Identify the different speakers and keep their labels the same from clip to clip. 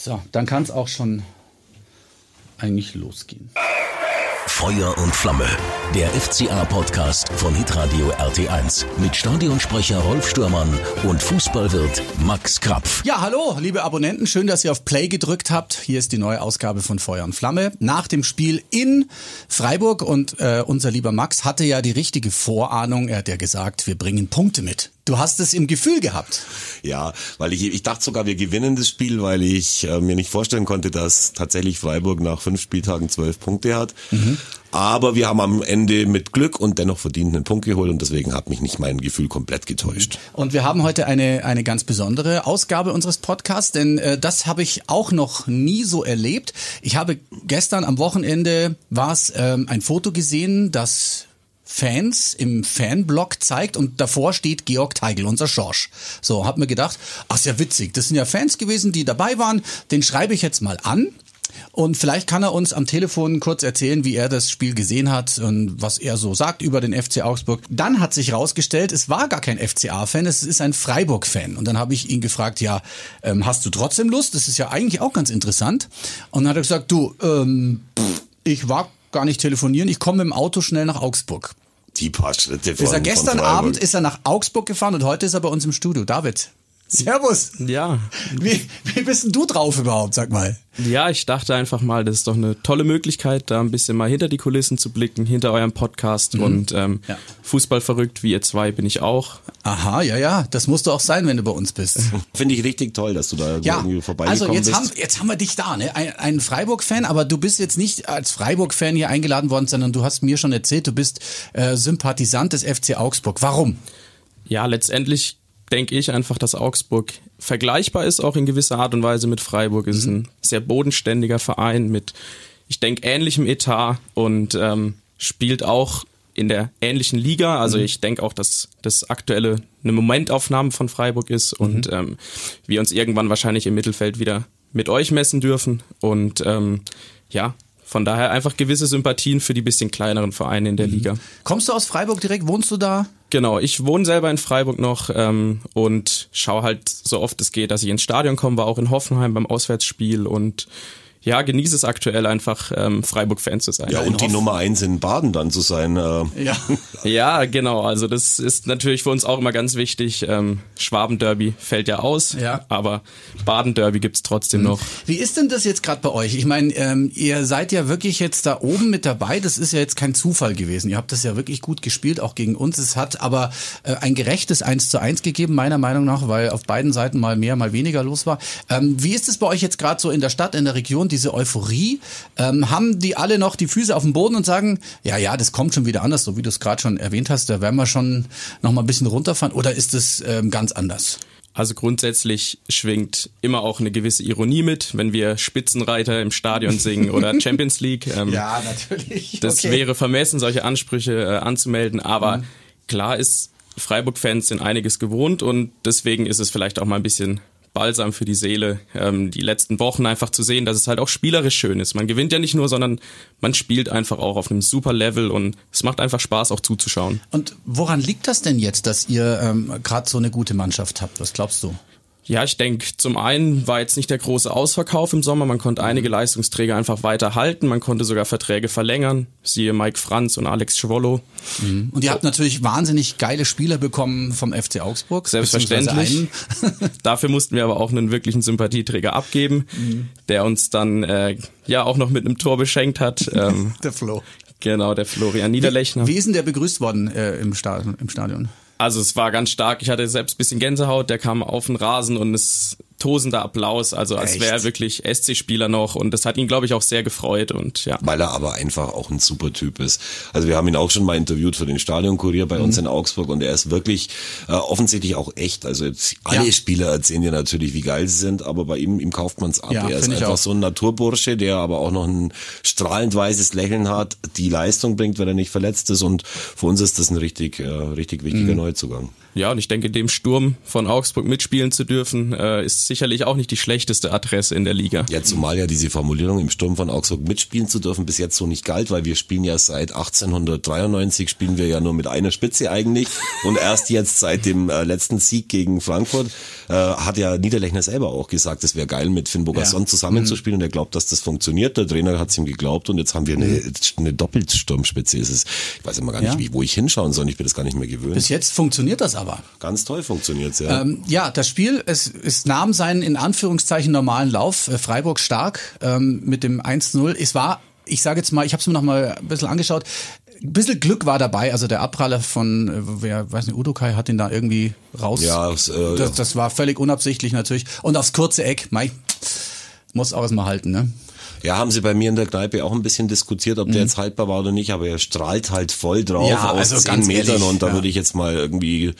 Speaker 1: So, dann kann es auch schon eigentlich losgehen.
Speaker 2: Feuer und Flamme. Der FCA-Podcast von Hitradio RT1 mit Stadionsprecher Rolf Stürmann und Fußballwirt Max Krapf.
Speaker 1: Ja, hallo, liebe Abonnenten. Schön, dass ihr auf Play gedrückt habt. Hier ist die neue Ausgabe von Feuer und Flamme. Nach dem Spiel in Freiburg und äh, unser lieber Max hatte ja die richtige Vorahnung. Er hat ja gesagt, wir bringen Punkte mit. Du hast es im Gefühl gehabt.
Speaker 3: Ja, weil ich, ich dachte sogar, wir gewinnen das Spiel, weil ich äh, mir nicht vorstellen konnte, dass tatsächlich Freiburg nach fünf Spieltagen zwölf Punkte hat. Mhm. Aber wir haben am Ende mit Glück und dennoch verdient einen Punkt geholt und deswegen hat mich nicht mein Gefühl komplett getäuscht.
Speaker 1: Und wir haben heute eine, eine ganz besondere Ausgabe unseres Podcasts, denn äh, das habe ich auch noch nie so erlebt. Ich habe gestern am Wochenende war es ähm, ein Foto gesehen, das Fans im Fanblog zeigt und davor steht Georg Teigl, unser Schorsch. So, hab mir gedacht, ach, ist ja witzig. Das sind ja Fans gewesen, die dabei waren. Den schreibe ich jetzt mal an. Und vielleicht kann er uns am Telefon kurz erzählen, wie er das Spiel gesehen hat und was er so sagt über den FC Augsburg. Dann hat sich herausgestellt, es war gar kein FCA-Fan, es ist ein Freiburg-Fan. Und dann habe ich ihn gefragt, ja, ähm, hast du trotzdem Lust? Das ist ja eigentlich auch ganz interessant. Und dann hat er gesagt, du, ähm, pff, ich war gar nicht telefonieren, ich komme im Auto schnell nach Augsburg.
Speaker 3: Die paar Schritte
Speaker 1: von, ist er gestern Abend ist er nach Augsburg gefahren und heute ist er bei uns im Studio. David, Servus.
Speaker 4: Ja.
Speaker 1: Wie, wie bist denn du drauf überhaupt, sag mal?
Speaker 4: Ja, ich dachte einfach mal, das ist doch eine tolle Möglichkeit, da ein bisschen mal hinter die Kulissen zu blicken, hinter eurem Podcast mhm. und ähm, ja. Fußball verrückt, wie ihr zwei bin ich auch.
Speaker 1: Aha, ja, ja, das musst du auch sein, wenn du bei uns bist.
Speaker 3: Finde ich richtig toll, dass du da ja. irgendwie vorbeigekommen
Speaker 1: also jetzt
Speaker 3: bist.
Speaker 1: Haben, jetzt haben wir dich da, ne? Ein, ein Freiburg-Fan, aber du bist jetzt nicht als Freiburg-Fan hier eingeladen worden, sondern du hast mir schon erzählt, du bist äh, Sympathisant des FC Augsburg. Warum?
Speaker 4: Ja, letztendlich denke ich einfach, dass Augsburg vergleichbar ist, auch in gewisser Art und Weise mit Freiburg. Es mhm. ist ein sehr bodenständiger Verein mit, ich denke, ähnlichem Etat und ähm, spielt auch in der ähnlichen Liga. Also mhm. ich denke auch, dass das aktuelle eine Momentaufnahme von Freiburg ist und mhm. ähm, wir uns irgendwann wahrscheinlich im Mittelfeld wieder mit euch messen dürfen. Und ähm, ja, von daher einfach gewisse Sympathien für die bisschen kleineren Vereine in der mhm. Liga.
Speaker 1: Kommst du aus Freiburg direkt? Wohnst du da?
Speaker 4: Genau, ich wohne selber in Freiburg noch ähm, und schaue halt so oft es geht, dass ich ins Stadion komme, war auch in Hoffenheim beim Auswärtsspiel und ja, genieße es aktuell einfach, ähm, Freiburg-Fan zu sein.
Speaker 3: Ja, und die Nummer eins in Baden dann zu sein. Äh.
Speaker 4: Ja. ja, genau. Also das ist natürlich für uns auch immer ganz wichtig. Ähm, Schwaben-Derby fällt ja aus, ja. aber Baden-Derby gibt's trotzdem mhm. noch.
Speaker 1: Wie ist denn das jetzt gerade bei euch? Ich meine, ähm, ihr seid ja wirklich jetzt da oben mit dabei. Das ist ja jetzt kein Zufall gewesen. Ihr habt das ja wirklich gut gespielt, auch gegen uns. Es hat aber äh, ein gerechtes 1 zu 1 gegeben, meiner Meinung nach, weil auf beiden Seiten mal mehr, mal weniger los war. Ähm, wie ist es bei euch jetzt gerade so in der Stadt, in der Region? Und diese Euphorie, ähm, haben die alle noch die Füße auf dem Boden und sagen, ja, ja, das kommt schon wieder anders, so wie du es gerade schon erwähnt hast, da werden wir schon noch mal ein bisschen runterfahren oder ist es ähm, ganz anders?
Speaker 4: Also grundsätzlich schwingt immer auch eine gewisse Ironie mit, wenn wir Spitzenreiter im Stadion singen oder Champions League.
Speaker 1: Ähm, ja, natürlich.
Speaker 4: Das okay. wäre vermessen, solche Ansprüche äh, anzumelden. Aber mhm. klar ist, Freiburg-Fans sind einiges gewohnt und deswegen ist es vielleicht auch mal ein bisschen Balsam für die Seele, ähm, die letzten Wochen einfach zu sehen, dass es halt auch spielerisch schön ist. Man gewinnt ja nicht nur, sondern man spielt einfach auch auf einem super Level und es macht einfach Spaß, auch zuzuschauen.
Speaker 1: Und woran liegt das denn jetzt, dass ihr ähm, gerade so eine gute Mannschaft habt? Was glaubst du?
Speaker 4: Ja, ich denke, zum einen war jetzt nicht der große Ausverkauf im Sommer. Man konnte einige Leistungsträger einfach weiter halten. Man konnte sogar Verträge verlängern. Siehe Mike Franz und Alex Schwollo.
Speaker 1: Mhm. Und ihr habt natürlich wahnsinnig geile Spieler bekommen vom FC Augsburg.
Speaker 4: Selbstverständlich. Dafür mussten wir aber auch einen wirklichen Sympathieträger abgeben, mhm. der uns dann äh, ja auch noch mit einem Tor beschenkt hat.
Speaker 1: Ähm, der Flo.
Speaker 4: Genau, der Florian Niederlechner.
Speaker 1: Wie, wie ist denn der begrüßt worden äh, im, Stadion, im Stadion?
Speaker 4: Also es war ganz stark. Ich hatte selbst bisschen Gänsehaut. Der kam auf den Rasen und es tosender Applaus, also als wäre er wirklich SC-Spieler noch und das hat ihn, glaube ich, auch sehr gefreut und ja.
Speaker 3: Weil er aber einfach auch ein super Typ ist. Also wir haben ihn auch schon mal interviewt für den Stadionkurier bei mhm. uns in Augsburg und er ist wirklich äh, offensichtlich auch echt. Also jetzt alle ja. Spieler erzählen ja natürlich, wie geil sie sind, aber bei ihm, ihm kauft man es ab. Ja, er ist einfach so ein Naturbursche, der aber auch noch ein strahlend weißes Lächeln hat, die Leistung bringt, wenn er nicht verletzt ist und für uns ist das ein richtig, äh, richtig wichtiger mhm. Neuzugang.
Speaker 4: Ja, und ich denke, dem Sturm von Augsburg mitspielen zu dürfen, äh, ist sicherlich auch nicht die schlechteste Adresse in der Liga.
Speaker 3: Ja, zumal ja diese Formulierung im Sturm von Augsburg mitspielen zu dürfen bis jetzt so nicht galt, weil wir spielen ja seit 1893 spielen wir ja nur mit einer Spitze eigentlich und erst jetzt seit dem äh, letzten Sieg gegen Frankfurt äh, hat ja Niederlechner selber auch gesagt, es wäre geil mit Finn Bogasson
Speaker 1: Ja.
Speaker 3: zusammenzuspielen und er glaubt, dass das funktioniert. Der Trainer hat es ihm geglaubt und jetzt haben wir eine, eine Doppelsturmspitze. Es ist, ich weiß immer gar nicht,
Speaker 1: Ja.
Speaker 3: wie, wo ich hinschauen soll. Ich bin das gar nicht mehr gewöhnt.
Speaker 1: Bis jetzt funktioniert das aber.
Speaker 3: Ganz toll funktioniert's ja.
Speaker 1: Ähm, ja, das Spiel, es, es nahm seinen in Anführungszeichen normalen Lauf. Äh, Freiburg stark ähm, mit dem 1-0. Es war, ich sage jetzt mal, ich habe es mir noch mal ein bisschen angeschaut. Ein bisschen Glück war dabei. Also der Abpraller von, äh, wer weiß nicht, Udokai hat ihn da irgendwie raus.
Speaker 3: Ja, es, äh,
Speaker 1: das, das war völlig unabsichtlich natürlich. Und aufs kurze Eck, mei, muss auch erstmal halten, ne?
Speaker 3: Ja, haben sie bei mir in der Kneipe auch ein bisschen diskutiert, ob der jetzt haltbar war oder nicht, aber er strahlt halt voll drauf
Speaker 1: Mhm. Ja,
Speaker 3: aus
Speaker 1: also
Speaker 3: zehn
Speaker 1: ganz
Speaker 3: Metern
Speaker 1: ehrlich,
Speaker 3: und da
Speaker 1: ja.
Speaker 3: würde ich jetzt mal irgendwie,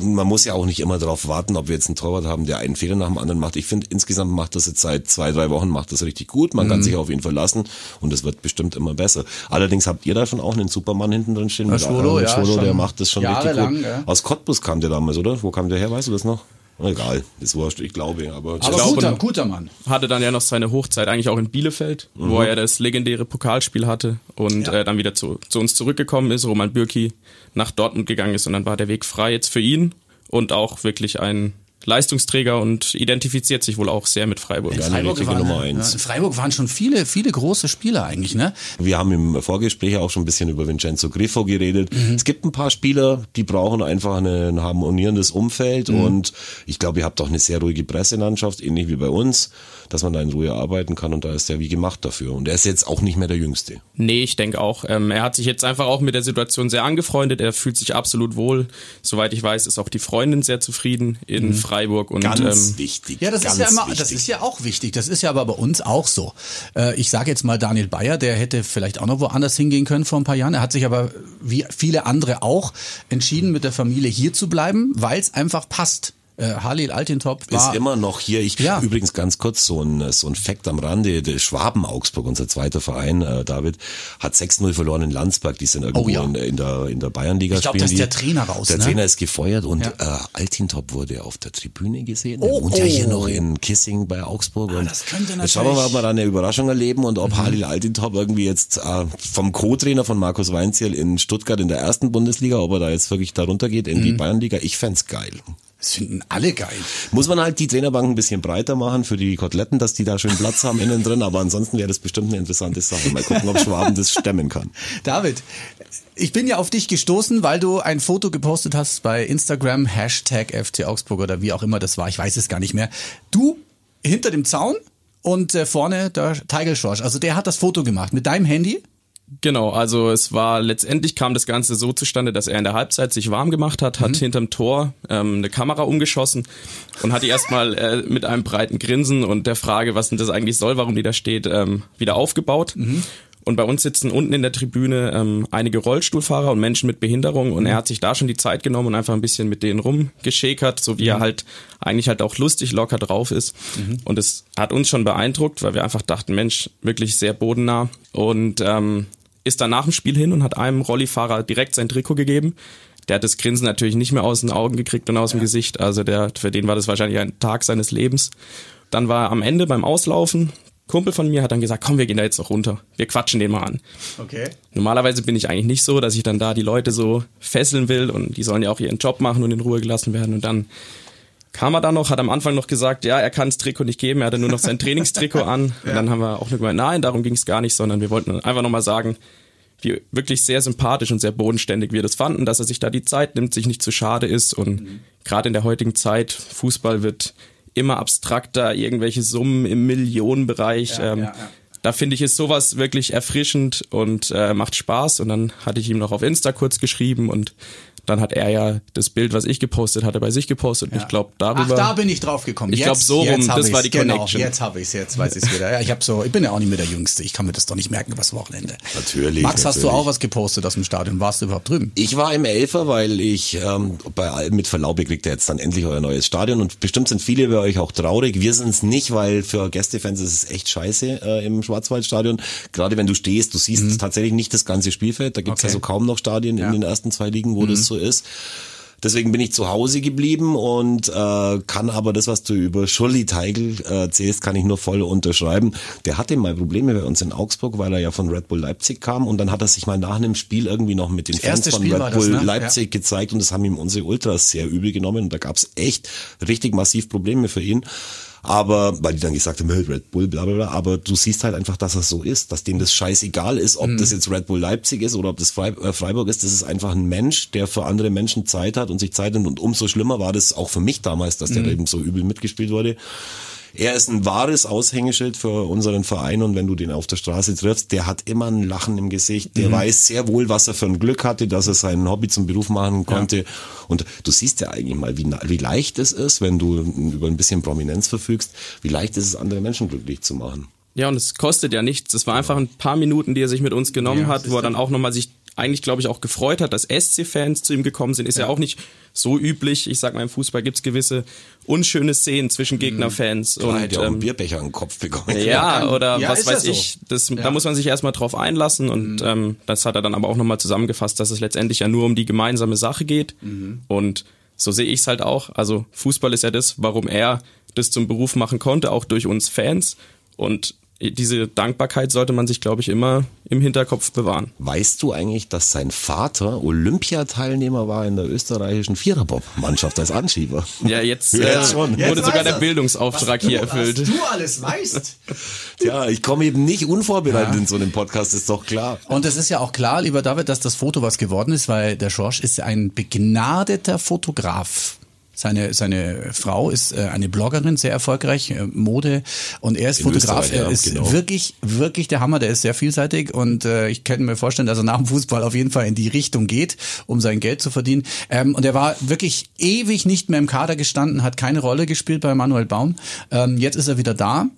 Speaker 3: man muss ja auch nicht immer darauf warten, ob wir jetzt einen Torwart haben, der einen Fehler nach dem anderen macht. Ich finde, insgesamt macht das jetzt seit zwei, drei Wochen, macht das richtig gut, man
Speaker 1: Mhm.
Speaker 3: kann sich auf ihn verlassen und es wird bestimmt immer besser. Allerdings habt ihr da schon auch einen Supermann hinten drin stehen,
Speaker 1: Schwolo, ja,
Speaker 3: Schwolo, der macht das schon richtig gut.
Speaker 1: ja.
Speaker 3: Aus Cottbus kam der damals, oder? Wo kam der her, weißt du das noch? Egal, ist wurscht, ich glaube, aber,
Speaker 1: Aber
Speaker 4: glaube,
Speaker 1: guter, guter Mann.
Speaker 4: Hatte dann ja noch seine Hochzeit eigentlich auch in Bielefeld, wo er das legendäre Pokalspiel hatte und
Speaker 1: Ja.
Speaker 4: äh, dann wieder zu, zu uns zurückgekommen ist, Roman Bürki nach Dortmund gegangen ist und dann war der Weg frei jetzt für ihn und auch wirklich ein Leistungsträger und identifiziert sich wohl auch sehr mit Freiburg.
Speaker 3: Ja, eine richtige
Speaker 1: waren,
Speaker 3: Nummer
Speaker 1: ja,
Speaker 3: eins.
Speaker 1: in Freiburg waren schon viele, viele große Spieler eigentlich, ne?
Speaker 3: Wir haben im Vorgespräch auch schon ein bisschen über Vincenzo Griffo geredet.
Speaker 1: Mhm.
Speaker 3: Es gibt ein paar Spieler, die brauchen einfach eine, ein harmonierendes Umfeld
Speaker 1: Mhm.
Speaker 3: und ich glaube, ihr habt auch eine sehr ruhige Presselandschaft, ähnlich wie bei uns, dass man da in Ruhe arbeiten kann und da ist er wie gemacht dafür. Und er ist jetzt auch nicht mehr der Jüngste.
Speaker 4: Nee, ich denke auch. Ähm, er hat sich jetzt einfach auch mit der Situation sehr angefreundet. Er fühlt sich absolut wohl. Soweit ich weiß, ist auch die Freundin sehr zufrieden in Freiburg. Und
Speaker 3: Ganz
Speaker 4: ähm,
Speaker 3: wichtig.
Speaker 1: Ja, das
Speaker 3: ganz
Speaker 1: ist ja immer,
Speaker 3: wichtig.
Speaker 1: das ist ja auch wichtig. Das ist ja aber bei uns auch so. Äh, ich sage jetzt mal Daniel Bayer, der hätte vielleicht auch noch woanders hingehen können vor ein paar Jahren. Er hat sich aber wie viele andere auch entschieden, mit der Familie hier zu bleiben, weil es einfach passt. Äh, Halil Altintop war
Speaker 3: ist immer noch hier. Ich
Speaker 1: Ja.
Speaker 3: übrigens ganz kurz so ein so ein Fact am Rande. Der Schwaben Augsburg, unser zweiter Verein, äh, David, hat 6-0 verloren in Landsberg. Die sind irgendwo
Speaker 1: Oh ja.
Speaker 3: in, in der in der Bayernliga
Speaker 1: Ich glaub,
Speaker 3: spielen
Speaker 1: da ist der Trainer raus,
Speaker 3: Der
Speaker 1: ne?
Speaker 3: Trainer ist gefeuert und
Speaker 1: Ja.
Speaker 3: äh, Altintop wurde auf der Tribüne gesehen. Der
Speaker 1: Oh,
Speaker 3: wohnt ja hier
Speaker 1: oh.
Speaker 3: noch in Kissing bei Augsburg. und
Speaker 1: das könnte
Speaker 3: jetzt schauen wir mal, ob
Speaker 1: natürlich- Mhm.
Speaker 3: wir da eine Überraschung erleben und ob Halil Altintop irgendwie jetzt äh, vom Co-Trainer von Markus Weinzierl in Stuttgart in der ersten Bundesliga, ob er da jetzt wirklich da runtergeht in
Speaker 1: Mhm.
Speaker 3: die Bayernliga. Ich fänd's geil.
Speaker 1: Das finden alle geil.
Speaker 3: Muss man halt die Trainerbank ein bisschen breiter machen für die Koteletten, dass die da schön Platz haben innen drin, aber ansonsten wäre das bestimmt eine interessante Sache. Mal gucken, ob Schwaben das stemmen kann.
Speaker 1: David, ich bin ja auf dich gestoßen, weil du ein Foto gepostet hast bei Instagram, Hashtag FC Augsburg oder wie auch immer das war, ich weiß es gar nicht mehr. Du hinter dem Zaun und äh, vorne der Teigel Schorsch. Also der hat das Foto gemacht mit deinem Handy.
Speaker 4: Genau, also es war letztendlich kam das Ganze so zustande, dass er in der Halbzeit sich warm gemacht hat, hat hinterm Tor ähm, eine Kamera umgeschossen und hat die erstmal äh, mit einem breiten Grinsen und der Frage, was denn das eigentlich soll, warum die da steht, ähm, wieder aufgebaut. Und bei uns sitzen unten in der Tribüne ähm, einige Rollstuhlfahrer und Menschen mit Behinderung und er hat sich da schon die Zeit genommen und einfach ein bisschen mit denen rumgeschäkert, so wie er halt eigentlich halt auch lustig locker drauf ist. Und es hat uns schon beeindruckt, weil wir einfach dachten, Mensch, wirklich sehr bodennah. Und ähm, ist dann nach dem Spiel hin und hat einem Rollifahrer direkt sein Trikot gegeben. Der hat das Grinsen natürlich nicht mehr aus den Augen gekriegt und aus dem Gesicht. Also der, für den war das wahrscheinlich ein Tag seines Lebens. Dann war er am Ende beim Auslaufen. Kumpel von mir hat dann gesagt, komm, wir gehen da jetzt noch runter. Wir quatschen den mal an.
Speaker 1: Okay.
Speaker 4: Normalerweise bin ich eigentlich nicht so, dass ich dann da die Leute so fesseln will und die sollen ja auch ihren Job machen und in Ruhe gelassen werden. Und dann kam er dann noch, hat am Anfang noch gesagt, ja, er kann das Trikot nicht geben, er hatte nur noch sein Trainingstrikot an. Und dann haben wir auch nur gemeint, nein, darum ging es gar nicht, sondern wir wollten einfach nochmal sagen, wie wirklich sehr sympathisch und sehr bodenständig wir das fanden, dass er sich da die Zeit nimmt, sich nicht zu schade ist. Und gerade in der heutigen Zeit, Fußball wird immer abstrakter, irgendwelche Summen im Millionenbereich.
Speaker 1: Ja,
Speaker 4: ähm,
Speaker 1: ja, ja.
Speaker 4: Da finde ich, ist sowas wirklich erfrischend und äh, macht Spaß. Und dann hatte ich ihm noch auf Insta kurz geschrieben und dann hat er ja das Bild, was ich gepostet hatte, bei sich gepostet. Und ich glaube, darüber.
Speaker 1: Ach, da bin ich drauf gekommen.
Speaker 4: Ich
Speaker 1: Jetzt-
Speaker 4: glaub, so rum, das war die
Speaker 1: genau,
Speaker 4: Connection.
Speaker 1: Jetzt habe ich es, jetzt weiß ich es wieder. Ja, ich habe so, ich bin ja auch nicht mehr der Jüngste. Ich kann mir das doch nicht merken übers Wochenende.
Speaker 3: Natürlich,
Speaker 1: Max, hast du
Speaker 3: natürlich.
Speaker 1: auch was gepostet aus dem Stadion? Warst du überhaupt drüben?
Speaker 3: Ich war im Elfer, weil ich ähm, bei allem mit Verlaub, ihr kriegt ja jetzt dann endlich euer neues Stadion und bestimmt sind viele bei euch auch traurig. Wir sind es nicht, weil für Gästefans ist es echt scheiße äh, im Schwarzwaldstadion. Gerade wenn du stehst, du siehst tatsächlich nicht das ganze Spielfeld. Da gibt's
Speaker 1: Mhm. Okay.
Speaker 3: also kaum noch Stadien
Speaker 1: Ja.
Speaker 3: in den ersten zwei Ligen, wo das so ist. Deswegen bin ich zu Hause geblieben und äh, kann aber das, was du über Schulli Teigl äh, erzählst, kann ich nur voll unterschreiben. Der hatte mal Probleme bei uns in Augsburg, weil er ja von Red Bull Leipzig kam und dann hat er sich mal nach einem Spiel irgendwie noch mit den
Speaker 1: Das
Speaker 3: Fans von
Speaker 1: Spiel
Speaker 3: Red Bull
Speaker 1: das, ne?
Speaker 3: Leipzig gezeigt und das haben ihm unsere Ultras sehr übel genommen und da gab's echt richtig massiv Probleme für ihn. Aber, weil die dann gesagt haben, Red Bull, bla bla bla, aber du siehst halt einfach, dass er so ist, dass dem das scheißegal ist, ob das jetzt Red Bull Leipzig ist oder ob das äh, Freiburg ist, das ist einfach ein Mensch, der für andere Menschen Zeit hat und sich Zeit nimmt. Und umso schlimmer war das auch für mich damals, dass der eben so übel mitgespielt wurde. Er ist ein wahres Aushängeschild für unseren Verein und wenn du den auf der Straße triffst, der hat immer ein Lachen im Gesicht. Der weiß sehr wohl, was er für ein Glück hatte, dass er sein Hobby zum Beruf machen konnte. Und du siehst ja eigentlich mal, wie, wie leicht es ist, wenn du über ein bisschen Prominenz verfügst, wie leicht ist es, andere Menschen glücklich zu machen.
Speaker 4: Ja, und es kostet ja nichts. Es war einfach ein paar Minuten, die er sich mit uns genommen hat, wo er dann auch nochmal sich eigentlich, glaube ich, auch gefreut hat, dass SC-Fans zu ihm gekommen sind. Ist ja. auch nicht so üblich. Ich sag mal, im Fußball gibt's gewisse unschöne Szenen zwischen Gegnerfans.
Speaker 3: Da
Speaker 4: und,
Speaker 3: hätte er auch einen
Speaker 4: ähm,
Speaker 3: Becher an den Kopf bekommen.
Speaker 4: ja, oder
Speaker 1: Ja,
Speaker 4: was
Speaker 1: ja
Speaker 4: weiß
Speaker 1: so.
Speaker 4: ich. Das, Da muss man sich erstmal drauf einlassen und ähm, das hat er dann aber auch nochmal zusammengefasst, dass es letztendlich ja nur um die gemeinsame Sache geht. Und so sehe ich es halt auch. Also Fußball ist ja das, warum er das zum Beruf machen konnte, auch durch uns Fans. Und diese Dankbarkeit sollte man sich, glaube ich, immer im Hinterkopf bewahren.
Speaker 3: Weißt du eigentlich, dass sein Vater Olympiateilnehmer war in der österreichischen Viererbob-Mannschaft als Anschieber?
Speaker 4: Ja, jetzt,
Speaker 3: Ja,
Speaker 4: äh,
Speaker 3: jetzt schon.
Speaker 4: wurde
Speaker 1: Jetzt
Speaker 4: sogar der. Bildungsauftrag hier erfüllt.
Speaker 1: du alles weißt.
Speaker 3: Tja, ich komme eben nicht unvorbereitet in so einem Podcast, ist doch klar.
Speaker 1: Und es ist ja auch klar, lieber David, dass das Foto was geworden ist, weil der Schorsch ist ein begnadeter Fotograf. Seine, seine Frau ist äh, eine Bloggerin, sehr erfolgreich, äh, Mode und er ist
Speaker 3: In
Speaker 1: Fotograf.
Speaker 3: Österreich,
Speaker 1: Er
Speaker 3: ja,
Speaker 1: ist
Speaker 3: genau.
Speaker 1: wirklich, wirklich der Hammer. Der ist sehr vielseitig und äh, ich könnte mir vorstellen, dass er nach dem Fußball auf jeden Fall in die Richtung geht, um sein Geld zu verdienen. Ähm, und er war wirklich ewig nicht mehr im Kader gestanden, hat keine Rolle gespielt bei Manuel Baum. Ähm, jetzt ist er wieder da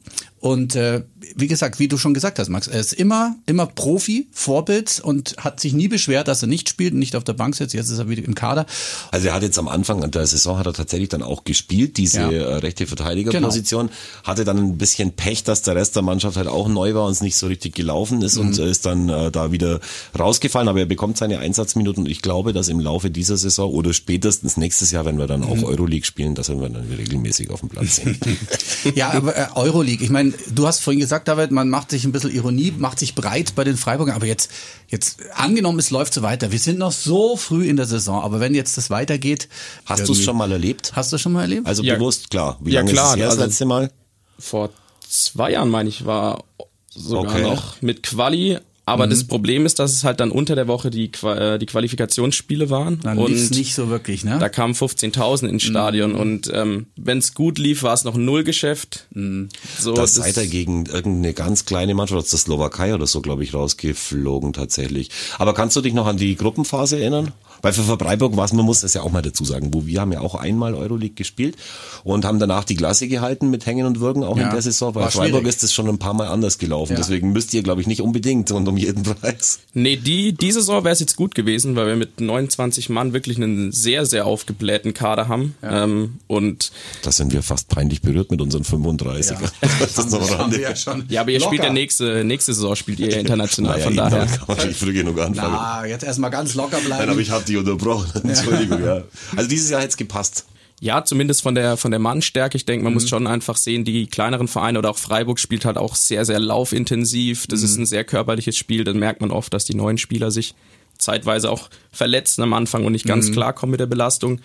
Speaker 1: und äh, wie gesagt, wie du schon gesagt hast, Max, er ist immer, immer Profi, Vorbild und hat sich nie beschwert, dass er nicht spielt und nicht auf der Bank sitzt. Jetzt ist er wieder im Kader.
Speaker 3: Also er hat jetzt am Anfang der Saison hat er tatsächlich dann auch gespielt, diese
Speaker 1: Ja.
Speaker 3: äh, rechte Verteidigerposition. Hatte dann ein bisschen Pech, dass der Rest der Mannschaft halt auch neu war und es nicht so richtig gelaufen ist und
Speaker 1: Mhm.
Speaker 3: äh, ist dann äh, da wieder rausgefallen. Aber er bekommt seine Einsatzminuten und ich glaube, dass im Laufe dieser Saison oder spätestens nächstes Jahr, wenn wir dann
Speaker 1: Mhm.
Speaker 3: auch Euroleague spielen, dass wir dann regelmäßig auf dem Platz sind.
Speaker 1: Ja, aber äh, Euroleague, ich meine, du hast vorhin gesagt, David, man macht sich ein bisschen Ironie, macht sich breit bei den Freiburgern, aber jetzt, jetzt angenommen, es läuft so weiter. Wir sind noch so früh in der Saison, aber wenn jetzt das weitergeht.
Speaker 3: Hast du es schon mal erlebt?
Speaker 1: Hast du schon mal erlebt?
Speaker 3: Also
Speaker 4: Ja.
Speaker 3: bewusst, klar. Wie
Speaker 4: Ja,
Speaker 3: lange
Speaker 4: klar,
Speaker 3: ist es her, das
Speaker 4: also-
Speaker 3: letzte Mal?
Speaker 4: vor zwei Jahren, meine ich, war sogar
Speaker 3: Okay.
Speaker 4: noch mit Quali. Aber das Problem ist, dass es halt dann unter der Woche die, Qua äh, die Qualifikationsspiele waren.
Speaker 1: Dann
Speaker 4: und
Speaker 1: nicht so wirklich, ne?
Speaker 4: da kamen 15.000 ins Stadion und ähm, wenn es gut lief, war es noch ein Nullgeschäft. So,
Speaker 3: Da seid ihr gegen irgendeine ganz kleine Mannschaft aus der Slowakei oder so, glaube ich, rausgeflogen tatsächlich. Aber kannst du dich noch an die Gruppenphase erinnern? Weil für Freiburg war es, man muss das ja auch mal dazu sagen, wo wir haben ja auch einmal Euroleague gespielt und haben danach die Klasse gehalten mit Hängen und Würgen auch
Speaker 1: Ja,
Speaker 3: in der Saison. Bei Freiburg
Speaker 1: schwierig.
Speaker 3: ist es schon ein paar Mal anders gelaufen.
Speaker 1: Ja.
Speaker 3: Deswegen müsst ihr, glaube ich, nicht unbedingt und um jeden Preis.
Speaker 4: Nee, die, die Saison wäre es jetzt gut gewesen, weil wir mit 29 Mann wirklich einen sehr, sehr aufgeblähten Kader haben. Ähm, und
Speaker 3: Da sind wir fast peinlich berührt mit unseren 35. Das ist noch Rande.
Speaker 1: ja schon.
Speaker 4: ja, aber ihr spielt
Speaker 1: locker.
Speaker 4: ja nächste, nächste Saison spielt ihr ja international,
Speaker 3: Naja,
Speaker 4: von daher.
Speaker 3: da kann man nicht früh genug anfangen.
Speaker 1: Na, jetzt erstmal ganz locker bleiben.
Speaker 3: Nein, aber ich habe die unterbrochen. Entschuldigung, ja. Also dieses Jahr hätte es gepasst.
Speaker 4: Ja, zumindest von der von der Mannstärke. Ich denke, man muss schon einfach sehen, die kleineren Vereine oder auch Freiburg spielt halt auch sehr, sehr laufintensiv. Das ist ein sehr körperliches Spiel. Dann merkt man oft, dass die neuen Spieler sich zeitweise auch verletzen am Anfang und nicht ganz klarkommen mit der Belastung.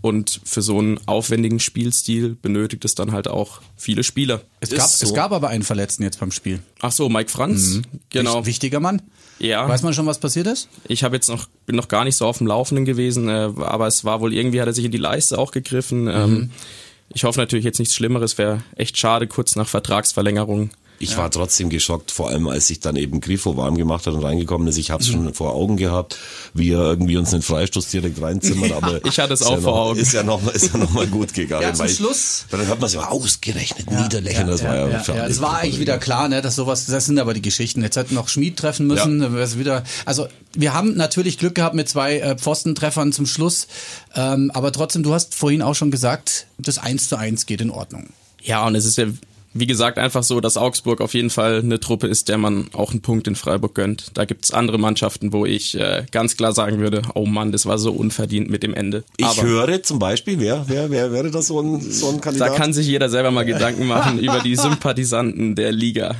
Speaker 4: Und für so einen aufwendigen Spielstil benötigt es dann halt auch viele Spieler.
Speaker 1: es, gab,
Speaker 4: so.
Speaker 1: es gab aber einen Verletzten jetzt beim Spiel.
Speaker 4: Ach so, Mike Franz. Genau.
Speaker 1: Wich- Wichtiger Mann.
Speaker 4: Ja.
Speaker 1: Weiß man schon, was passiert ist?
Speaker 4: Ich habe jetzt noch bin noch gar nicht so auf dem Laufenden gewesen, äh, aber es war wohl irgendwie hat er sich in die Leiste auch gegriffen. Ähm, ich hoffe natürlich jetzt nichts Schlimmeres. Wäre echt schade kurz nach Vertragsverlängerung.
Speaker 3: Ich war trotzdem geschockt, vor allem als sich dann eben Grifo warm gemacht hat und reingekommen ist. Ich habe es schon vor Augen gehabt, wie er irgendwie uns einen Freistoß direkt reinzimmert. Aber
Speaker 4: Ich hatte es
Speaker 3: ist
Speaker 4: auch
Speaker 3: ja
Speaker 4: vor
Speaker 3: noch,
Speaker 4: Augen.
Speaker 3: Ist ja noch, ist ja noch mal gut gegangen.
Speaker 1: Ja, zum
Speaker 3: weil ich-
Speaker 1: Schluss-
Speaker 3: Dann hört man es ja ausgerechnet Niederlechner. das war ja,
Speaker 1: ja, das war eigentlich wieder klar, ne, dass sowas, das sind aber die Geschichten. Jetzt hätten noch Schmied treffen müssen, wieder, also wir haben natürlich Glück gehabt mit zwei äh, Pfostentreffern zum Schluss, ähm, aber trotzdem, du hast vorhin auch schon gesagt, das 1 zu 1 geht in Ordnung.
Speaker 4: Ja, und es ist ja wie gesagt, einfach so, dass Augsburg auf jeden Fall eine Truppe ist, der man auch einen Punkt in Freiburg gönnt. Da gibt's andere Mannschaften, wo ich äh, ganz klar sagen würde, oh Mann, das war so unverdient mit dem Ende.
Speaker 3: Ich
Speaker 4: Aber
Speaker 3: höre zum Beispiel, wer, wer, wer wäre das so ein, so ein
Speaker 4: da
Speaker 3: Kandidat?
Speaker 4: kann sich jeder selber mal Gedanken machen über die Sympathisanten der Liga.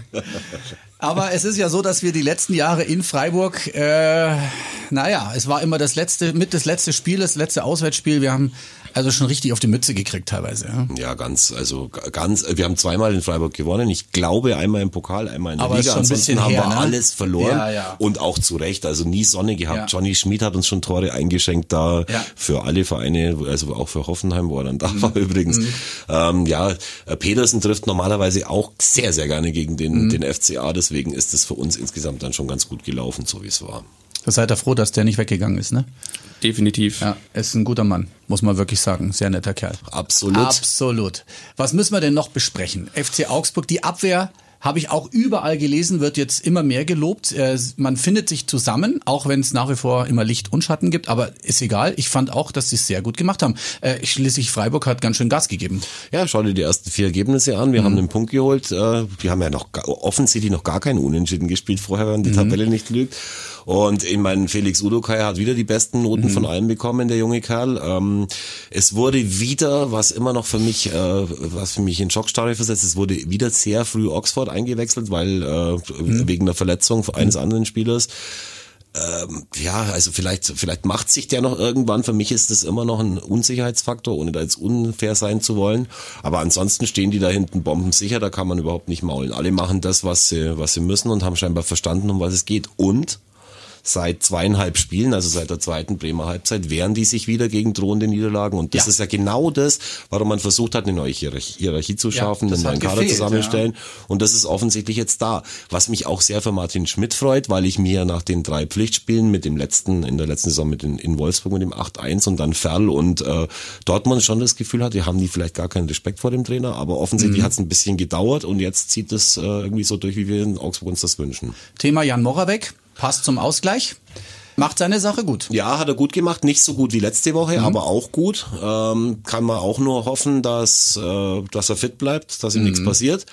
Speaker 1: Aber es ist ja so, dass wir die letzten Jahre in Freiburg, äh, naja, es war immer das letzte, mit das letzte Spiel, das letzte Auswärtsspiel. Wir haben also schon richtig auf die Mütze gekriegt teilweise. Ja.
Speaker 3: Ja, ganz, also ganz, wir haben zweimal in Freiburg gewonnen. Ich glaube einmal im Pokal, einmal in der
Speaker 1: Aber
Speaker 3: Liga.
Speaker 1: schon ein
Speaker 3: Ansonsten haben
Speaker 1: her,
Speaker 3: wir
Speaker 1: ne?
Speaker 3: alles verloren
Speaker 1: Ja, ja.
Speaker 3: und auch zu Recht. Also nie Sonne gehabt.
Speaker 1: Ja.
Speaker 3: Johnny Schmid hat uns schon Tore eingeschenkt da
Speaker 1: Ja.
Speaker 3: für alle Vereine, also auch für Hoffenheim, wo er dann da
Speaker 1: Mhm.
Speaker 3: war übrigens. Ähm, ja, äh, Pedersen trifft normalerweise auch sehr, sehr gerne gegen
Speaker 1: Mhm.
Speaker 3: den, den FCA. Deswegen ist es für uns insgesamt dann schon ganz gut gelaufen, so wie es war.
Speaker 1: Da seid ihr froh, dass der nicht weggegangen ist, ne?
Speaker 4: Definitiv.
Speaker 1: Ja, er ist ein guter Mann, muss man wirklich sagen. Sehr netter Kerl.
Speaker 3: Absolut.
Speaker 1: Absolut. Was müssen wir denn noch besprechen? FC Augsburg, die Abwehr habe ich auch überall gelesen, wird jetzt immer mehr gelobt. Äh, Man findet sich zusammen, auch wenn es nach wie vor immer Licht und Schatten gibt, aber ist egal. Ich fand auch, dass sie es sehr gut gemacht haben. Äh, Schließlich Freiburg hat ganz schön Gas gegeben.
Speaker 3: Ja, schau dir die ersten vier Ergebnisse an. Wir haben den Punkt geholt. Äh, Wir haben ja noch offensichtlich noch gar keinen Unentschieden gespielt vorher, wenn die Tabelle nicht lügt. Und ich meine, Felix Udokai hat wieder die besten Noten von allen bekommen, der junge Kerl. Ähm, Es wurde wieder, was immer noch für mich, äh, was für mich in Schockstarre versetzt, es wurde wieder sehr früh Oxford eingewechselt, weil äh, wegen der Verletzung eines anderen Spielers ja, also vielleicht, vielleicht macht sich der noch irgendwann. Für mich ist das immer noch ein Unsicherheitsfaktor, ohne da jetzt unfair sein zu wollen. Aber ansonsten stehen die da hinten bombensicher, da kann man überhaupt nicht maulen. Alle machen das, was sie, was sie müssen und haben scheinbar verstanden, um was es geht. Und seit zweieinhalb Spielen, also seit der zweiten Bremer Halbzeit, wehren die sich wieder gegen drohende Niederlagen. Und das
Speaker 1: Ja.
Speaker 3: ist ja genau das, warum man versucht hat, eine neue Hierarchie, zu schaffen,
Speaker 1: das
Speaker 3: einen neuen
Speaker 1: hat
Speaker 3: Kader
Speaker 1: gefehlt,
Speaker 3: zusammenstellen. Und das ist offensichtlich jetzt da. Was mich auch sehr für Martin Schmidt freut, weil ich mir nach den drei Pflichtspielen mit dem letzten, in der letzten Saison mit den, in Wolfsburg mit dem 8-1 und dann Ferl und äh, Dortmund schon das Gefühl hatte, haben die vielleicht gar keinen Respekt vor dem Trainer, aber offensichtlich
Speaker 1: Mhm.
Speaker 3: hat es ein bisschen gedauert und jetzt zieht es äh, irgendwie so durch, wie wir in Augsburg uns das wünschen.
Speaker 1: Thema Jan Moravec, passt zum Ausgleich, macht seine Sache gut.
Speaker 3: Ja, hat er gut gemacht. Nicht so gut wie letzte Woche,
Speaker 1: Mhm.
Speaker 3: aber auch gut. Ähm, kann man auch nur hoffen, dass, äh, dass er fit bleibt, dass ihm
Speaker 1: Mhm.
Speaker 3: nichts passiert.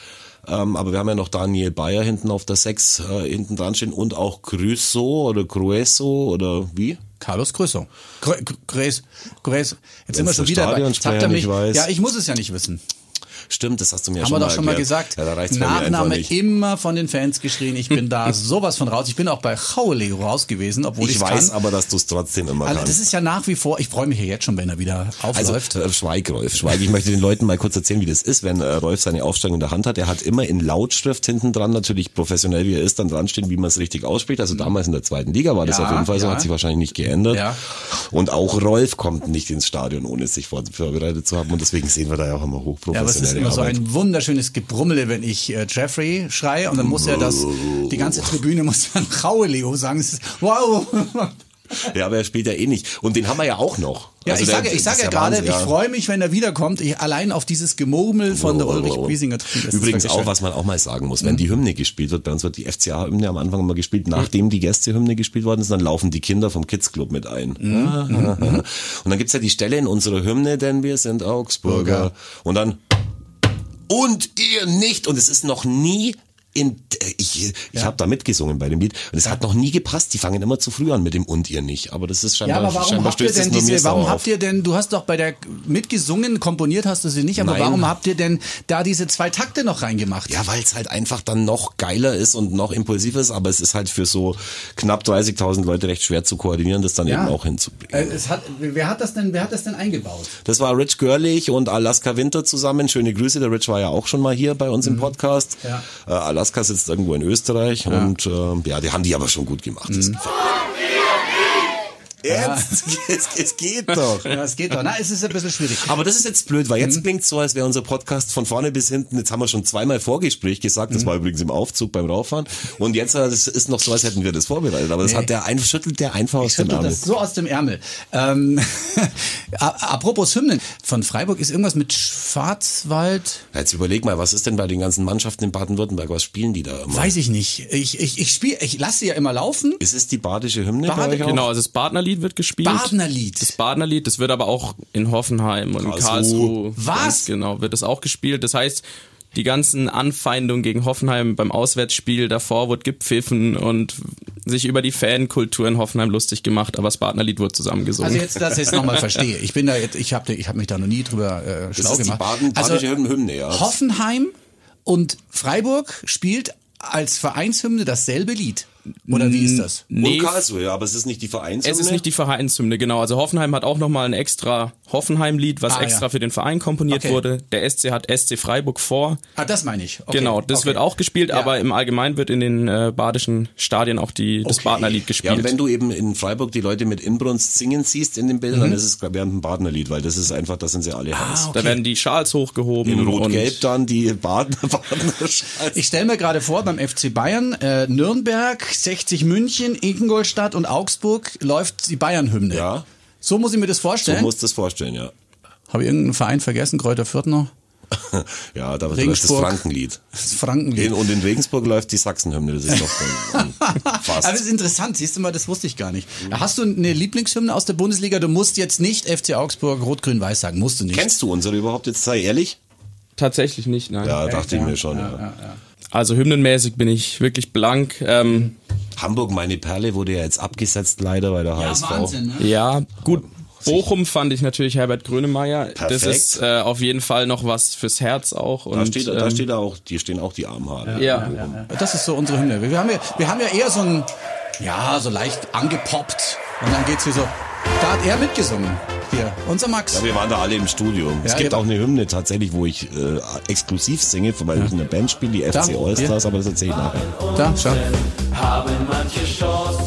Speaker 3: Ähm, aber wir haben ja noch Daniel Bayer hinten auf der 6 äh, hinten dran stehen und auch Crusoe oder Crueso oder wie?
Speaker 1: Carlos. Gröso. Gröso. Jetzt sind wir
Speaker 3: Wenn's
Speaker 1: schon
Speaker 3: der
Speaker 1: wieder bei. Sagt er mich. Ja, ich muss es ja nicht wissen.
Speaker 3: Stimmt, das hast du mir ja
Speaker 1: Haben
Speaker 3: schon
Speaker 1: wir
Speaker 3: mal
Speaker 1: doch schon mal gesagt.
Speaker 3: Ja, da reicht's
Speaker 1: Nachname immer von den Fans geschrien. Ich bin da sowas von raus. Ich bin auch bei Chauleo raus gewesen, obwohl
Speaker 3: Ich weiß
Speaker 1: kann.
Speaker 3: aber, dass du es trotzdem immer
Speaker 1: Also
Speaker 3: kannst.
Speaker 1: das ist ja nach wie vor, ich freue mich ja jetzt schon, wenn er wieder
Speaker 3: Also
Speaker 1: aufläuft.
Speaker 3: äh, Schweig, Rolf, Schweig. Ich möchte den Leuten mal kurz erzählen, wie das ist, wenn äh, Rolf seine Aufstellung in der Hand hat. Er hat immer in Lautschrift hinten dran, natürlich professionell wie er ist, dann dran stehen, wie man es richtig ausspricht. Also damals in der zweiten Liga war das
Speaker 1: Ja,
Speaker 3: auf jeden Fall so,
Speaker 1: ja.
Speaker 3: hat sich wahrscheinlich nicht geändert.
Speaker 1: Ja.
Speaker 3: Und auch Rolf kommt nicht ins Stadion, ohne sich vor- vorbereitet zu haben. Und deswegen sehen wir da ja auch immer
Speaker 1: ja, es immer so
Speaker 3: Arbeit.
Speaker 1: ein wunderschönes Gebrummele, wenn ich äh, Jeffrey schreie und dann muss er das, die ganze Tribüne muss dann Chauleo sagen. Es ist, wow.
Speaker 3: Ja, aber er spielt ja eh nicht. Und den haben wir ja auch noch.
Speaker 1: Ja,
Speaker 3: Also
Speaker 1: ich
Speaker 3: der-
Speaker 1: sage, ich sage ja gerade,
Speaker 3: Wahnsinn,
Speaker 1: ich freue mich, wenn er wiederkommt. Ich, allein auf dieses Gemurmel von der Ulrich Wiesinger Tribüne. das
Speaker 3: Übrigens auch,
Speaker 1: schön.
Speaker 3: was man auch mal sagen muss, wenn die Hymne gespielt wird, bei uns wird die FCA-Hymne am Anfang immer gespielt, nachdem die Gästehymne gespielt worden ist, dann laufen die Kinder vom Kids Club mit ein.
Speaker 1: Mhm.
Speaker 3: Und dann gibt's ja die Stelle in unserer Hymne, denn wir sind Augsburger. Und dann und ihr nicht. Und es ist noch nie in, ich, ich habe da mitgesungen bei dem Lied und es hat noch nie gepasst. Die fangen immer zu früh an mit dem und ihr nicht. Aber das ist
Speaker 1: Ja,
Speaker 3: scheinbar,
Speaker 1: aber warum
Speaker 3: scheinbar
Speaker 1: habt ihr denn diese, warum habt ihr denn, du hast doch bei der mitgesungen, komponiert hast du sie nicht, aber
Speaker 3: Nein.
Speaker 1: warum habt ihr denn da diese zwei Takte noch reingemacht?
Speaker 3: Ja, weil es halt einfach dann noch geiler ist und noch impulsiver ist, aber es ist halt für so knapp 30.000 Leute recht schwer zu koordinieren, das dann
Speaker 1: Ja.
Speaker 3: eben auch hinzubringen.
Speaker 1: Äh, es hat, wer hat das denn, wer hat das denn eingebaut?
Speaker 3: Das war Rich Görlich und Alaska Winter zusammen. Schöne Grüße, der Rich war ja auch schon mal hier bei uns im Podcast.
Speaker 1: Mhm. Ja.
Speaker 3: Äh, Alaska sitzt irgendwo in Österreich und äh, ja, die haben die aber schon gut gemacht.
Speaker 1: Mhm.
Speaker 3: Mir. Jetzt, es, es geht doch.
Speaker 1: Ja, es geht doch. Na, es ist ein bisschen schwierig.
Speaker 3: Aber das ist jetzt blöd, weil
Speaker 1: Mhm.
Speaker 3: jetzt klingt so, als wäre unser Podcast von vorne bis hinten. Jetzt haben wir schon zweimal Vorgespräch gesagt.
Speaker 1: Mhm.
Speaker 3: Das war übrigens im Aufzug beim Rauffahren. Und jetzt äh, das ist noch so, als hätten wir das vorbereitet. Aber das
Speaker 1: Nee.
Speaker 3: hat der ein, schüttelt der einfach aus dem Ärmel.
Speaker 1: das so aus dem Ärmel. Ähm, apropos Hymnen. Von Freiburg ist irgendwas mit Schwarzwald.
Speaker 3: Jetzt überleg mal, was ist denn bei den ganzen Mannschaften in Baden-Württemberg? Was spielen die da immer?
Speaker 1: Weiß ich nicht. Ich, ich, ich spiele, ich lasse sie ja immer laufen.
Speaker 3: ist es die badische Hymne
Speaker 1: Bade-?
Speaker 4: Genau, also das Badnerlied wird gespielt.
Speaker 1: Badnerlied.
Speaker 4: Das Badnerlied, das wird aber auch in Hoffenheim und in
Speaker 3: Karlsruhe.
Speaker 4: Karlsruhe.
Speaker 1: Was?
Speaker 4: Genau, wird das auch gespielt. Das heißt, die ganzen Anfeindungen gegen Hoffenheim beim Auswärtsspiel, davor wurde gepfiffen und sich über die Fankultur in Hoffenheim lustig gemacht, aber das Partnerlied wurde zusammengesungen.
Speaker 1: Also jetzt, dass ich es nochmal verstehe. Ich bin da jetzt, ich habe ich hab mich da noch nie drüber äh, schlau
Speaker 3: das ist
Speaker 1: gemacht.
Speaker 3: die Baden,
Speaker 1: also
Speaker 3: Hymne, ja.
Speaker 1: Hoffenheim und Freiburg spielt als Vereinshymne dasselbe Lied. Oder wie ist das?
Speaker 3: Und Karlsruhe, ja, aber es ist nicht die Vereinshymne.
Speaker 4: Es ist nicht die Vereinshymne, genau. Also Hoffenheim hat auch nochmal ein extra Hoffenheim-Lied, was
Speaker 1: Ah,
Speaker 4: extra
Speaker 1: ja.
Speaker 4: für den Verein komponiert
Speaker 1: Okay.
Speaker 4: wurde. Der SC hat SC Freiburg vor.
Speaker 1: Ah, das meine ich. Okay.
Speaker 4: Genau, das
Speaker 1: okay.
Speaker 4: wird auch gespielt,
Speaker 1: Ja.
Speaker 4: aber im Allgemeinen wird in den äh, badischen Stadien auch die, das
Speaker 1: Okay.
Speaker 4: Partnerlied
Speaker 3: Ja,
Speaker 4: gespielt.
Speaker 3: und wenn du eben in Freiburg die Leute mit Inbrunst singen siehst in den Bildern, dann ist es während ein Badenerlied, weil das ist einfach, das sind sie alle heiß.
Speaker 1: okay.
Speaker 4: Da werden die Schals hochgehoben.
Speaker 3: In Rot-Gelb dann die Baden, Badener Scheiß.
Speaker 1: Ich stelle mir gerade vor, beim FC Bayern, äh, Nürnberg, 60 München, Ingolstadt und Augsburg läuft die Bayern-Hymne.
Speaker 3: Ja.
Speaker 1: So muss ich mir das
Speaker 3: So
Speaker 1: vorstellen.
Speaker 3: musst du das vorstellen, ja.
Speaker 1: Habe ich irgendeinen Verein vergessen? Kräuter Fürth noch?
Speaker 3: Ja, da läuft das. Frankenlied.
Speaker 1: Das Frankenlied.
Speaker 3: In, und in Regensburg läuft die Sachsenhymne, das ist doch dann, dann
Speaker 1: Aber das
Speaker 3: fast.
Speaker 1: ist interessant, siehst du mal, das wusste ich gar nicht. Hast du eine Lieblingshymne aus der Bundesliga? Du musst jetzt nicht FC Augsburg Rot-Grün-Weiß sagen, musst du nicht.
Speaker 3: Kennst du unsere überhaupt jetzt, sei ehrlich?
Speaker 4: tatsächlich nicht, nein.
Speaker 3: Ja, dachte ich mir schon, ja.
Speaker 4: Also hymnenmäßig bin ich wirklich blank. Ähm,
Speaker 3: Hamburg, meine Perle, wurde ja jetzt abgesetzt leider bei der HSV.
Speaker 1: ne?
Speaker 4: ja, gut. Bochum fand ich natürlich Herbert Grönemeyer. Das
Speaker 3: Perfekt.
Speaker 4: ist äh, auf jeden Fall noch was fürs Herz auch. Und,
Speaker 3: Da steht, da
Speaker 4: ähm,
Speaker 3: steht auch, die stehen auch die Armhaare.
Speaker 4: ja,
Speaker 1: Das ist so unsere Hymne. Wir haben ja, wir haben ja eher so ein, ja, so leicht angepoppt. Und dann geht's hier so. Da hat er mitgesungen. Hier, unser Max.
Speaker 3: Ja, wir waren da alle im Studio. es
Speaker 1: Ja,
Speaker 3: gibt
Speaker 1: ihr-
Speaker 3: auch eine Hymne tatsächlich, wo ich äh, exklusiv singe, weil ich in einer Band spiele, die
Speaker 1: Da,
Speaker 3: FC Allstars, aber das erzähle ich nachher.
Speaker 1: Da, schau.
Speaker 5: haben manche Chance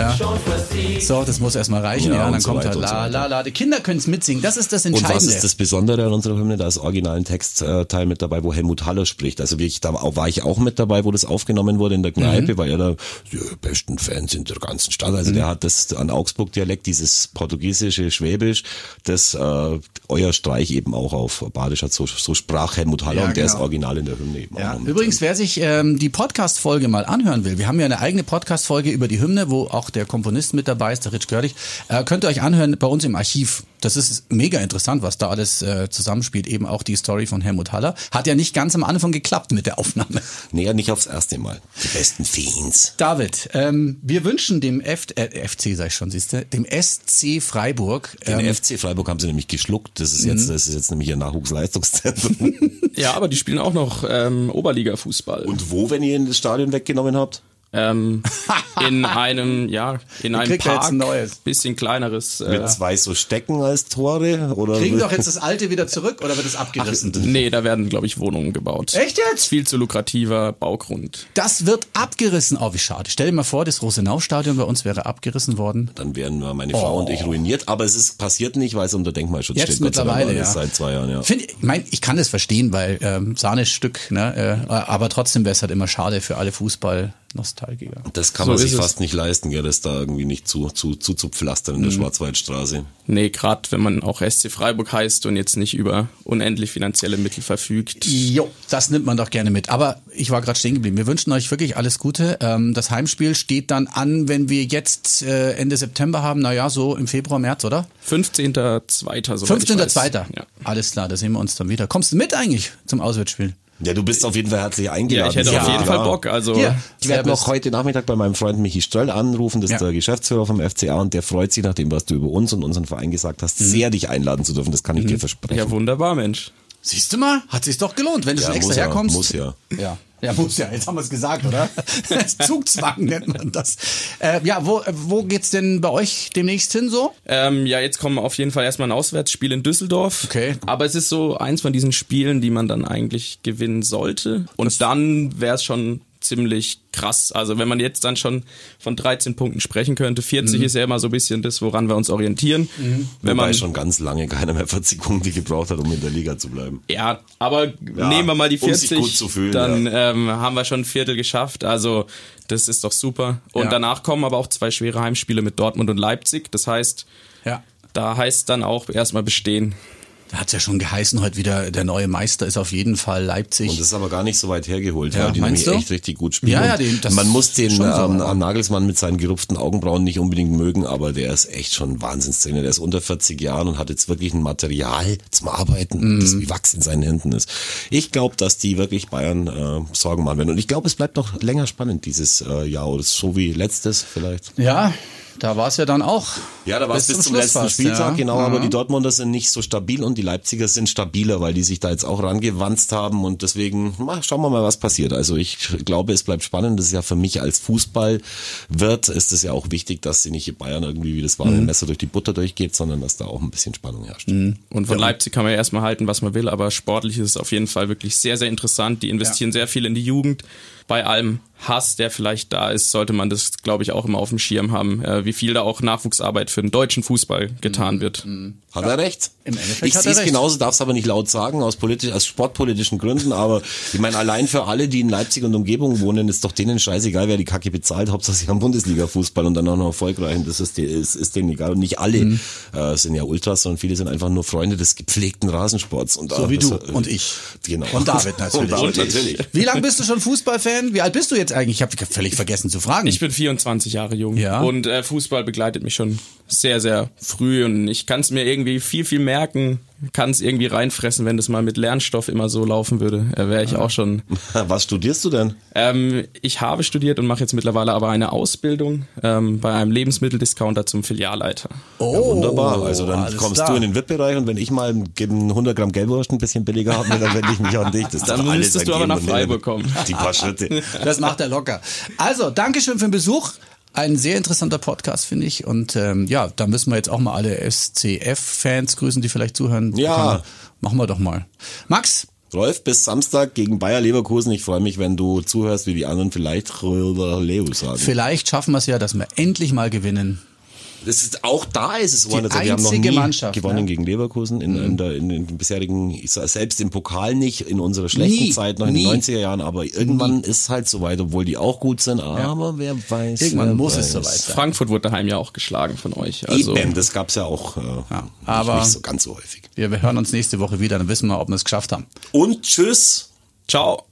Speaker 1: Ja. So, das muss erstmal reichen.
Speaker 3: Ja,
Speaker 1: Ja, dann
Speaker 3: so
Speaker 1: kommt halt la, la, la. Die Kinder können es mitsingen. Das ist das
Speaker 3: Und was
Speaker 1: Entscheidende.
Speaker 3: ist das Besondere an unserer Hymne? Da ist original ein Textteil mit dabei, wo Helmut Haller spricht. Also wirklich, da war ich auch mit dabei, wo das aufgenommen wurde in der Kneipe, weil er da die besten Fans in der ganzen Stadt. Also der hat das an Augsburg-Dialekt, dieses portugiesische Schwäbisch, das äh, euer Streich eben auch auf Badisch hat. So, so sprach Helmut Haller
Speaker 1: Ja,
Speaker 3: und der
Speaker 1: genau.
Speaker 3: ist original in der Hymne eben
Speaker 1: Ja,
Speaker 3: auch.
Speaker 1: übrigens, wer sich ähm, die Podcast-Folge mal anhören will, wir haben ja eine eigene Podcast-Folge über die Hymne, wo auch der Komponist mit dabei ist, der Rich Görlich, äh, könnt ihr euch anhören bei uns im Archiv. Das ist mega interessant, was da alles äh, zusammenspielt. Eben auch die Story von Helmut Haller. Hat ja nicht ganz am Anfang geklappt mit der Aufnahme.
Speaker 3: Nee, ja, nicht aufs erste Mal. Die besten Fans.
Speaker 1: David, ähm, wir wünschen dem F äh, FC, sag ich schon, siehst du, dem SC Freiburg.
Speaker 3: Den
Speaker 1: Ähm,
Speaker 3: FC Freiburg haben sie nämlich geschluckt. Das ist jetzt, das ist jetzt nämlich ihr Nachwuchsleistungszentrum.
Speaker 4: ja, aber die spielen auch noch ähm, Oberliga-Fußball.
Speaker 3: Und wo, wenn ihr ihn das Stadion weggenommen habt?
Speaker 4: Ähm, in einem, ja, in einem Park,
Speaker 1: ein neues.
Speaker 4: bisschen kleineres. Äh,
Speaker 3: Mit zwei so Stecken als Tore? Oder
Speaker 1: kriegen doch jetzt das alte wieder zurück oder wird es abgerissen?
Speaker 4: nee, da werden, glaube ich, Wohnungen gebaut.
Speaker 1: Echt jetzt?
Speaker 4: Viel zu lukrativer Baugrund.
Speaker 1: Das wird abgerissen. Oh, wie schade. Stell dir mal vor, das Rosenau-Stadion bei uns wäre abgerissen worden.
Speaker 3: Dann wären wir meine Frau und ich ruiniert. Aber es ist passiert nicht, weil es unter Denkmalschutz
Speaker 1: Jetzt
Speaker 3: steht.
Speaker 1: Mittlerweile, ja.
Speaker 3: Seit zwei Jahren, ja.
Speaker 1: Find, ich mein, ich kann das verstehen, weil ähm, Sahnestück, ne, äh, aber trotzdem wäre es halt immer schade für alle Fußball-Nostalgiker.
Speaker 3: Das kann
Speaker 4: So
Speaker 3: man sich
Speaker 4: ist es.
Speaker 3: fast nicht leisten, gell, das da irgendwie nicht zu, zu, zu, zu pflastern
Speaker 1: Mhm.
Speaker 3: in der Schwarzwaldstraße.
Speaker 4: Nee, gerade wenn man auch SC Freiburg heißt und jetzt nicht über unendlich finanzielle Mittel verfügt.
Speaker 1: Jo, das nimmt man doch gerne mit. Aber ich war gerade stehen geblieben. Wir wünschen euch wirklich alles Gute. Ähm, das Heimspiel steht dann an, wenn wir jetzt äh, Ende September haben. Naja, so im Februar, März, oder?
Speaker 4: 15.02. soweit ich weiß.
Speaker 1: 15.02.
Speaker 4: Ja.
Speaker 1: Alles klar, da sehen wir uns dann wieder. Kommst du mit eigentlich zum Auswärtsspiel?
Speaker 3: Ja, du bist auf jeden Fall herzlich
Speaker 4: Ja,
Speaker 3: eingeladen.
Speaker 4: ich hätte
Speaker 3: Ja,
Speaker 4: auf jeden
Speaker 3: klar.
Speaker 4: Fall Bock. Also
Speaker 1: Hier.
Speaker 3: Ich werde noch heute Nachmittag bei meinem Freund Michi Ströll anrufen, das ist
Speaker 1: Ja.
Speaker 3: der Geschäftsführer vom FCA und der freut sich nach dem, was du über uns und unseren Verein gesagt hast, sehr dich einladen zu dürfen. Das kann ich dir versprechen.
Speaker 4: ja, wunderbar, Mensch.
Speaker 1: Siehst du mal? Hat sich's doch gelohnt, wenn du
Speaker 3: Ja,
Speaker 1: schon extra
Speaker 3: muss ja,
Speaker 1: herkommst.
Speaker 3: muss ja.
Speaker 1: Ja. Ja, muss ja. Jetzt haben wir es gesagt, oder? Zugzwang nennt man das. Äh, ja, wo, wo geht's denn bei euch demnächst hin so?
Speaker 4: Ähm, ja, jetzt kommen auf jeden Fall erstmal ein Auswärtsspiel in Düsseldorf.
Speaker 1: Okay.
Speaker 4: Aber es ist so eins von diesen Spielen, die man dann eigentlich gewinnen sollte. Und dann wäre es schon ziemlich krass. Also wenn man jetzt dann schon von 13 Punkten sprechen könnte, 40
Speaker 1: Mhm.
Speaker 4: ist ja immer so ein bisschen das, woran wir uns orientieren. Wenn
Speaker 3: Wobei
Speaker 4: man
Speaker 3: schon ganz lange keiner mehr 40 Punkte gebraucht hat, um in der Liga zu bleiben.
Speaker 4: Ja, aber nehmen wir mal die
Speaker 3: um sich
Speaker 4: 40,
Speaker 3: gut zu fühlen,
Speaker 4: dann ähm, haben wir schon ein Viertel geschafft. Also das ist doch super. Und
Speaker 1: Ja.
Speaker 4: danach kommen aber auch zwei schwere Heimspiele mit Dortmund und Leipzig. Das heißt,
Speaker 1: Ja.
Speaker 4: da heißt dann auch erstmal bestehen.
Speaker 1: Da hat's ja schon geheißen, heute wieder, der neue Meister ist auf jeden Fall Leipzig.
Speaker 3: Und das ist aber gar nicht so weit hergeholt,
Speaker 1: Ja,
Speaker 3: weil die nämlich
Speaker 1: du?
Speaker 3: echt richtig gut spielen.
Speaker 1: Ja, ja, den- das
Speaker 3: Man muss den
Speaker 1: so,
Speaker 3: ähm, Nagelsmann mit seinen gerupften Augenbrauen nicht unbedingt mögen, aber der ist echt schon ein Wahnsinnstrainer. Der ist unter 40 Jahren und hat jetzt wirklich ein Material zum Arbeiten,
Speaker 1: Mhm.
Speaker 3: das wie Wachs in seinen Händen ist. Ich glaube, dass die wirklich Bayern äh, Sorgen machen werden. Und ich glaube, es bleibt noch länger spannend dieses äh, Jahr oder so wie letztes vielleicht.
Speaker 1: ja, da war's ja dann auch.
Speaker 3: Ja, da war es bis zum,
Speaker 1: Schluss
Speaker 3: letzten
Speaker 1: fast,
Speaker 3: Spieltag,
Speaker 1: ja.
Speaker 3: genau,
Speaker 1: Ja.
Speaker 3: aber die Dortmunder sind nicht so stabil und die Leipziger sind stabiler, weil die sich da jetzt auch rangewanzt haben und deswegen na, schauen wir mal, was passiert. Also ich glaube, es bleibt spannend. Das ist ja für mich als Fußballwirt ist es ja auch wichtig, dass sie nicht in Bayern irgendwie wie das
Speaker 1: Mhm.
Speaker 3: wahre Messer durch die Butter durchgeht, sondern dass da auch ein bisschen Spannung herrscht.
Speaker 4: Und von Leipzig kann man ja erstmal halten, was man will, aber sportlich ist es auf jeden Fall wirklich sehr, sehr interessant. Die investieren sehr viel in die Jugend. Bei allem Hass, der vielleicht da ist, sollte man das, glaube ich, auch immer auf dem Schirm haben, äh, wie viel da auch Nachwuchsarbeit für den deutschen Fußball getan wird.
Speaker 3: Hat er recht?
Speaker 1: Im Endeffekt
Speaker 3: ich sehe es genauso, darf es aber nicht laut sagen, aus, politisch, aus sportpolitischen Gründen. Aber ich meine, allein für alle, die in Leipzig und Umgebung wohnen, ist doch denen scheißegal, wer die Kacke bezahlt. Hauptsache sie haben Bundesliga-Fußball und dann auch noch erfolgreich. Und das ist, ist, ist denen egal. Und nicht alle
Speaker 1: Mhm.
Speaker 3: äh, sind ja Ultras, sondern viele sind einfach nur Freunde des gepflegten Rasensports. Und,
Speaker 1: So
Speaker 3: äh,
Speaker 1: wie du
Speaker 3: das, äh,
Speaker 1: und ich.
Speaker 3: Genau.
Speaker 1: Und David natürlich.
Speaker 3: Und David natürlich.
Speaker 1: Wie lange bist du schon Fußballfan? Wie alt bist du jetzt eigentlich? Ich habe völlig vergessen zu fragen.
Speaker 4: Ich bin 24 Jahre jung
Speaker 1: Ja.
Speaker 4: und äh, Fußball begleitet mich schon sehr, sehr früh und ich kann es mir irgendwie viel, viel merken, kann es irgendwie reinfressen, wenn das mal mit Lernstoff immer so laufen würde. Äh, Wäre ich auch schon.
Speaker 3: Was studierst du denn?
Speaker 4: Ähm, ich habe studiert und mache jetzt mittlerweile aber eine Ausbildung ähm, bei einem Lebensmitteldiscounter zum Filialleiter.
Speaker 1: oh,
Speaker 3: Ja, wunderbar. Also dann kommst
Speaker 1: klar.
Speaker 3: du in den VIP-Bereich und wenn ich mal geben 100 Gramm Gelbwurst ein bisschen billiger will, dann wende ich mich an dich. Das ist
Speaker 4: Dann müsstest du aber nach. Freiburg kommen.
Speaker 3: Die paar Schritte.
Speaker 1: Das macht er locker. Also, Dankeschön für den Besuch. Ein sehr interessanter Podcast, finde ich. Und ähm, ja, da müssen wir jetzt auch mal alle SCF-Fans grüßen, die vielleicht zuhören.
Speaker 3: Ja.
Speaker 1: Kann- Machen wir doch mal. Max,
Speaker 3: Rolf, bis Samstag gegen Bayer Leverkusen. Ich freue mich, wenn du zuhörst, wie die anderen vielleicht Leo sagen.
Speaker 1: vielleicht schaffen wir es ja, dass wir endlich mal gewinnen.
Speaker 3: Das ist, auch da ist es geworden. Also wir haben noch
Speaker 1: einzige
Speaker 3: nie
Speaker 1: Mannschaft,
Speaker 3: gewonnen
Speaker 1: ne?
Speaker 3: gegen Leverkusen in, in, der, in, den bisherigen, ich sag, selbst im Pokal nicht, in unserer schlechten
Speaker 1: Nie,
Speaker 3: Zeit, noch in
Speaker 1: nie.
Speaker 3: den 90er Jahren, aber irgendwann ist es halt soweit, obwohl die auch gut sind, aber wer weiß.
Speaker 1: Irgendwann
Speaker 3: wer
Speaker 1: muss
Speaker 3: weiß.
Speaker 1: es soweit sein.
Speaker 4: Frankfurt wurde daheim ja auch geschlagen von euch. Also
Speaker 3: Eben, das gab's ja auch äh,
Speaker 1: aber-
Speaker 3: nicht so ganz so häufig.
Speaker 1: Wir, wir hören uns nächste Woche wieder, dann wissen wir, ob wir es geschafft haben.
Speaker 3: Und tschüss.
Speaker 4: ciao.